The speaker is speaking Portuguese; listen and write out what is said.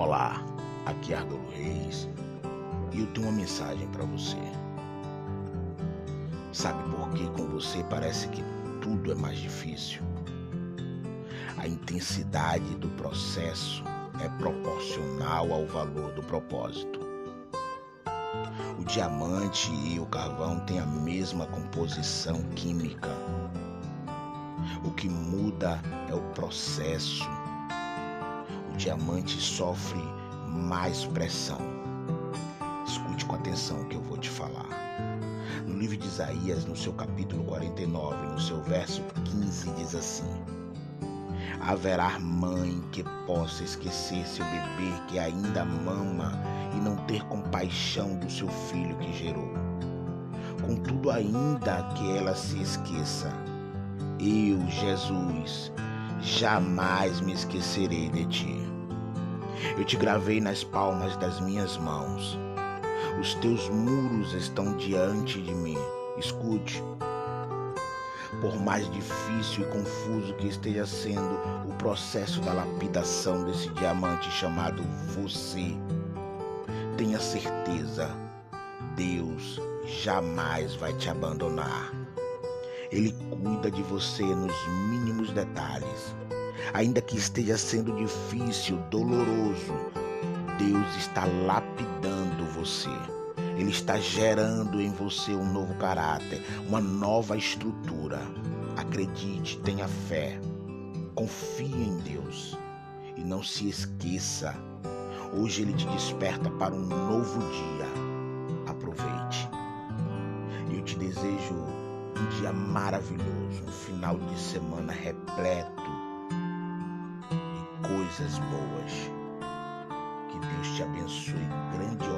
Olá, aqui é Reis e eu tenho uma mensagem para você. Sabe por que com você parece que tudo é mais difícil? A intensidade do processo é proporcional ao valor do propósito. O diamante e o carvão têm a mesma composição química. O que muda é o processo diamante sofre mais pressão. Escute com atenção o que eu vou te falar. No livro de Isaías, no seu capítulo 49, no seu verso 15, diz assim: Haverá mãe que possa esquecer seu bebê que ainda mama e não ter compaixão do seu filho que gerou. Contudo, ainda que ela se esqueça, eu, Jesus, jamais me esquecerei de ti. Eu te gravei nas palmas das minhas mãos. Os teus muros estão diante de mim. Escute. Por mais difícil e confuso que esteja sendo o processo da lapidação desse diamante chamado você, tenha certeza, Deus jamais vai te abandonar. Ele cuida de você nos mínimos detalhes. Ainda que esteja sendo difícil, doloroso, Deus está lapidando você. Ele está gerando em você um novo caráter, uma nova estrutura. Acredite, tenha fé, confie em Deus e não se esqueça. Hoje Ele te desperta para um novo dia. Aproveite. Eu te desejo dia maravilhoso, um final de semana repleto de coisas boas. Que Deus te abençoe grandiosamente